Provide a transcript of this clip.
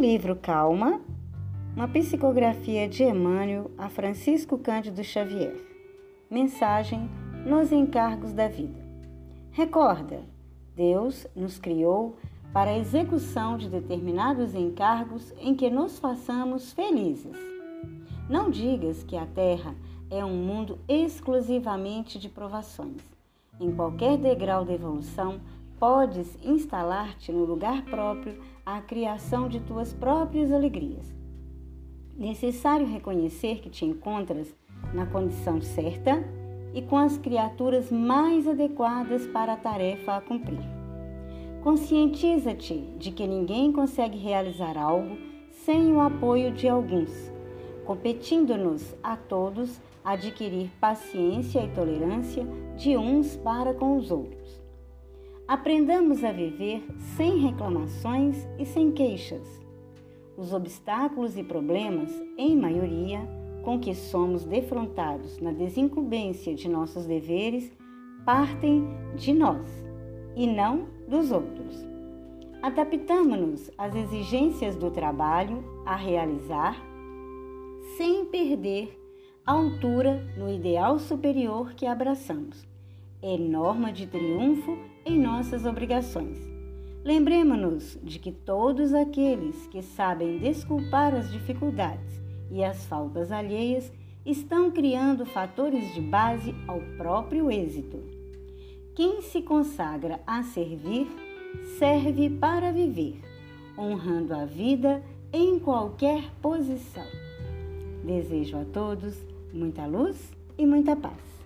livro Calma, uma psicografia de Emmanuel a Francisco Cândido Xavier. Mensagem nos encargos da vida. Recorda, Deus nos criou para a execução de determinados encargos em que nos façamos felizes. Não digas que a Terra é um mundo exclusivamente de provações. Em qualquer degrau da evolução, podes instalar-te no lugar próprio à criação de tuas próprias alegrias. Necessário reconhecer que te encontras na condição certa e com as criaturas mais adequadas para a tarefa a cumprir. Conscientiza-te de que ninguém consegue realizar algo sem o apoio de alguns, competindo-nos a todos adquirir paciência e tolerância de uns para com os outros. Aprendamos a viver sem reclamações e sem queixas. Os obstáculos e problemas, em maioria, com que somos defrontados na desincumbência de nossos deveres, partem de nós e não dos outros. Adaptamos-nos às exigências do trabalho a realizar, sem perder a altura no ideal superior que abraçamos. É norma de triunfo em nossas obrigações. Lembremos-nos de que todos aqueles que sabem desculpar as dificuldades e as faltas alheias estão criando fatores de base ao próprio êxito. Quem se consagra a servir, serve para viver, honrando a vida em qualquer posição. Desejo a todos muita luz e muita paz.